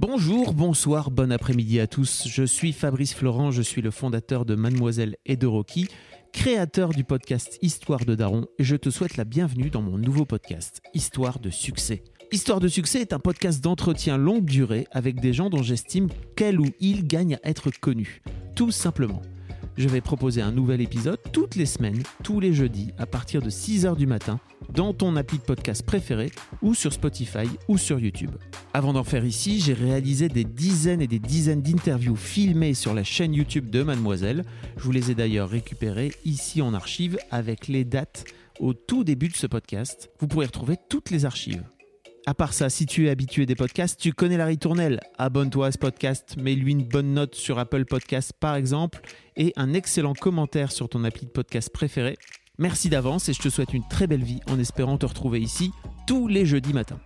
Bonjour, bonsoir, bon après-midi à tous. Je suis Fabrice Florent, je suis le fondateur de Mademoiselle et de Rocky, créateur du podcast Histoire de Daron, et je te souhaite la bienvenue dans mon nouveau podcast, Histoire de succès. Histoire de succès est un podcast d'entretien longue durée avec des gens dont j'estime qu'elle ou il gagne à être connus. Tout simplement. Je vais proposer un nouvel épisode toutes les semaines, tous les jeudis, à partir de 6h du matin, dans ton appli de podcast préféré, ou sur Spotify, ou sur YouTube. Avant d'en faire ici, j'ai réalisé des dizaines et des dizaines d'interviews filmées sur la chaîne YouTube de Mademoiselle. Je vous les ai d'ailleurs récupérées ici en archive avec les dates au tout début de ce podcast. Vous pourrez retrouver toutes les archives. À part ça, si tu es habitué des podcasts, tu connais la ritournelle. Abonne-toi à ce podcast, mets-lui une bonne note sur Apple Podcasts par exemple, et un excellent commentaire sur ton appli de podcast préféré. Merci d'avance et je te souhaite une très belle vie en espérant te retrouver ici tous les jeudis matins.